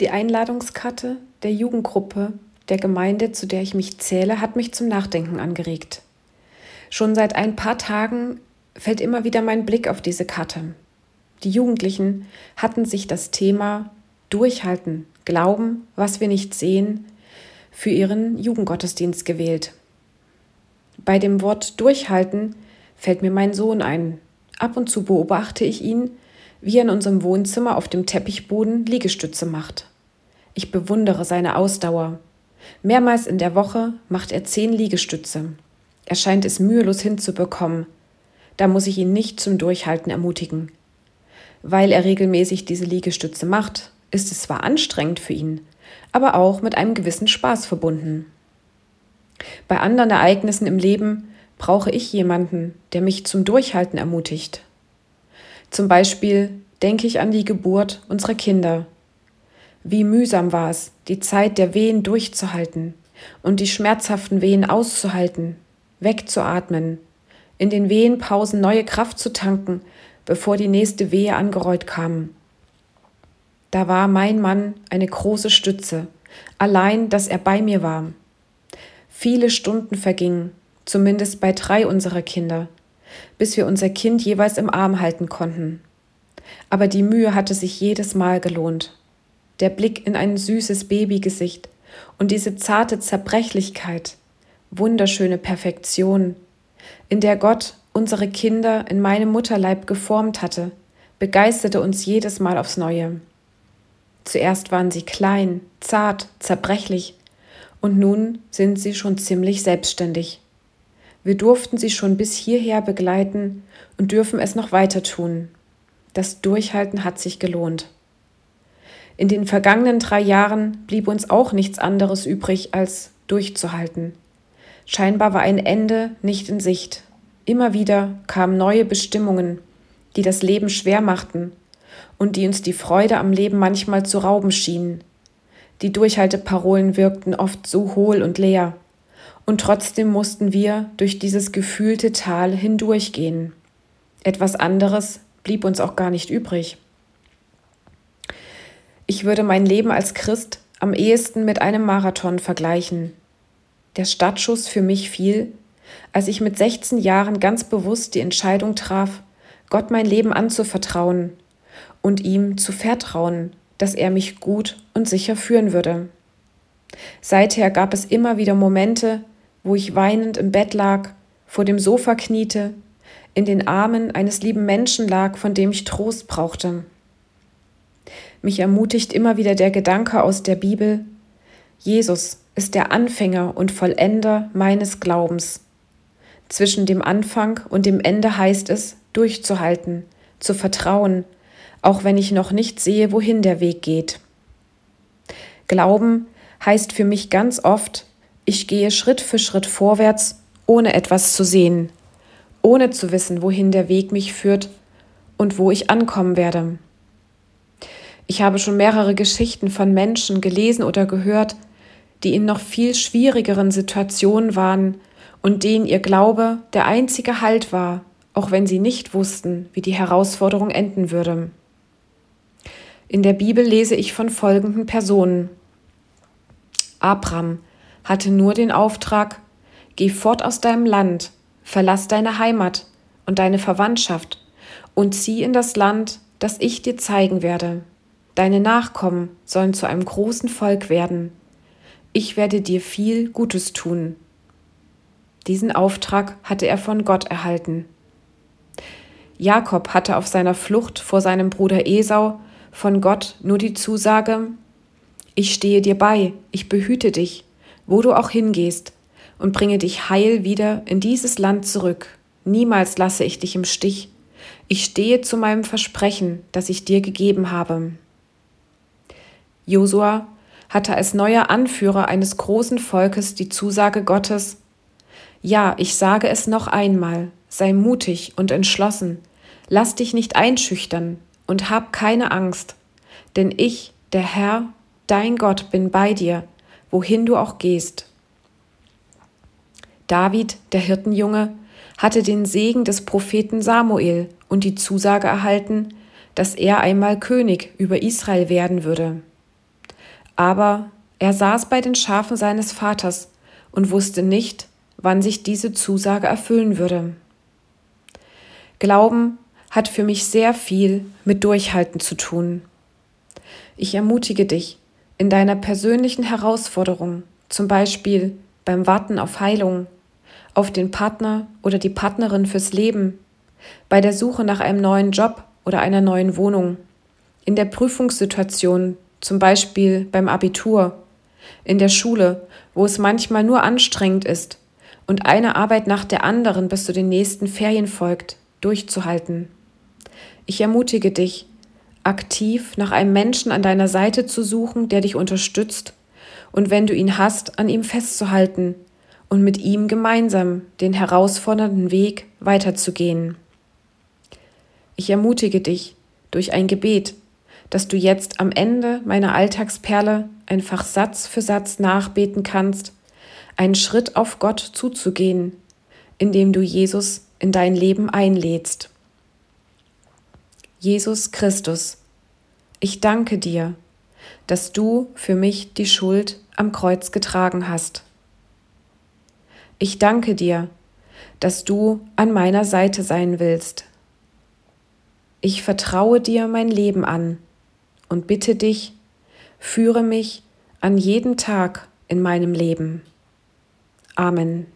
Die Einladungskarte der Jugendgruppe der Gemeinde, zu der ich mich zähle, hat mich zum Nachdenken angeregt. Schon seit ein paar Tagen fällt immer wieder mein Blick auf diese Karte. Die Jugendlichen hatten sich das Thema Durchhalten, Glauben, was wir nicht sehen, für ihren Jugendgottesdienst gewählt. Bei dem Wort Durchhalten fällt mir mein Sohn ein. Ab und zu beobachte ich ihn, wie er in unserem Wohnzimmer auf dem Teppichboden Liegestütze macht. Ich bewundere seine Ausdauer. Mehrmals in der Woche macht er zehn Liegestütze. Er scheint es mühelos hinzubekommen. Da muss ich ihn nicht zum Durchhalten ermutigen. Weil er regelmäßig diese Liegestütze macht, ist es zwar anstrengend für ihn, aber auch mit einem gewissen Spaß verbunden. Bei anderen Ereignissen im Leben brauche ich jemanden, der mich zum Durchhalten ermutigt. Zum Beispiel denke ich an die Geburt unserer Kinder. Wie mühsam war es, die Zeit der Wehen durchzuhalten und die schmerzhaften Wehen auszuhalten, wegzuatmen, in den Wehenpausen neue Kraft zu tanken, bevor die nächste Wehe angerollt kam. Da war mein Mann eine große Stütze, allein, dass er bei mir war. Viele Stunden vergingen, zumindest bei drei unserer Kinder, bis wir unser Kind jeweils im Arm halten konnten. Aber die Mühe hatte sich jedes Mal gelohnt. Der Blick in ein süßes Babygesicht und diese zarte Zerbrechlichkeit, wunderschöne Perfektion, in der Gott unsere Kinder in meinem Mutterleib geformt hatte, begeisterte uns jedes Mal aufs Neue. Zuerst waren sie klein, zart, zerbrechlich, und nun sind sie schon ziemlich selbstständig. Wir durften sie schon bis hierher begleiten und dürfen es noch weiter tun. Das Durchhalten hat sich gelohnt. In den vergangenen drei Jahren blieb uns auch nichts anderes übrig, als durchzuhalten. Scheinbar war ein Ende nicht in Sicht. Immer wieder kamen neue Bestimmungen, die das Leben schwer machten und die uns die Freude am Leben manchmal zu rauben schienen. Die Durchhalteparolen wirkten oft so hohl und leer, und trotzdem mussten wir durch dieses gefühlte Tal hindurchgehen. Etwas anderes blieb uns auch gar nicht übrig. Ich würde mein Leben als Christ am ehesten mit einem Marathon vergleichen. Der Startschuss für mich fiel, als ich mit 16 Jahren ganz bewusst die Entscheidung traf, Gott mein Leben anzuvertrauen und ihm zu vertrauen, dass er mich gut und sicher führen würde. Seither gab es immer wieder Momente, wo ich weinend im Bett lag, vor dem Sofa kniete, in den Armen eines lieben Menschen lag, von dem ich Trost brauchte. Mich ermutigt immer wieder der Gedanke aus der Bibel, Jesus ist der Anfänger und Vollender meines Glaubens. Zwischen dem Anfang und dem Ende heißt es, durchzuhalten, zu vertrauen, auch wenn ich noch nicht sehe, wohin der Weg geht. Glauben heißt für mich ganz oft, ich gehe Schritt für Schritt vorwärts, ohne etwas zu sehen, ohne zu wissen, wohin der Weg mich führt und wo ich ankommen werde. Ich habe schon mehrere Geschichten von Menschen gelesen oder gehört, die in noch viel schwierigeren Situationen waren und denen ihr Glaube der einzige Halt war, auch wenn sie nicht wussten, wie die Herausforderung enden würde. In der Bibel lese ich von folgenden Personen. Abram hatte nur den Auftrag, geh fort aus deinem Land, verlass deine Heimat und deine Verwandtschaft und zieh in das Land, das ich dir zeigen werde. Deine Nachkommen sollen zu einem großen Volk werden ich werde dir viel Gutes tun. Diesen Auftrag hatte er von Gott erhalten. Jakob hatte auf seiner Flucht vor seinem Bruder Esau von Gott nur die Zusage, ich stehe dir bei, ich behüte dich, wo du auch hingehst, und bringe dich heil wieder in dieses Land zurück. Niemals lasse ich dich im Stich. Ich stehe zu meinem Versprechen, das ich dir gegeben habe. Josua hatte als neuer Anführer eines großen Volkes die Zusage Gottes, ja, ich sage es noch einmal, sei mutig und entschlossen, lass dich nicht einschüchtern und hab keine Angst, denn ich, der Herr, dein Gott, bin bei dir, wohin du auch gehst. David, der Hirtenjunge, hatte den Segen des Propheten Samuel und die Zusage erhalten, dass er einmal König über Israel werden würde. Aber er saß bei den Schafen seines Vaters und wusste nicht, wann sich diese Zusage erfüllen würde. Glauben hat für mich sehr viel mit Durchhalten zu tun. Ich ermutige dich in deiner persönlichen Herausforderung, zum Beispiel beim Warten auf Heilung, auf den Partner oder die Partnerin fürs Leben, bei der Suche nach einem neuen Job oder einer neuen Wohnung, in der Prüfungssituation, zum Beispiel beim Abitur, in der Schule, wo es manchmal nur anstrengend ist und eine Arbeit nach der anderen bis zu den nächsten Ferien folgt, durchzuhalten. Ich ermutige dich, aktiv nach einem Menschen an deiner Seite zu suchen, der dich unterstützt, und wenn du ihn hast, an ihm festzuhalten und mit ihm gemeinsam den herausfordernden Weg weiterzugehen. Ich ermutige dich durch ein Gebet, dass du jetzt am Ende meiner Alltagsperle einfach Satz für Satz nachbeten kannst, einen Schritt auf Gott zuzugehen, indem du Jesus in dein Leben einlädst. Jesus Christus, ich danke dir, dass du für mich die Schuld am Kreuz getragen hast. Ich danke dir, dass du an meiner Seite sein willst. Ich vertraue dir mein Leben an und bitte dich, führe mich an jeden Tag in meinem Leben. Amen.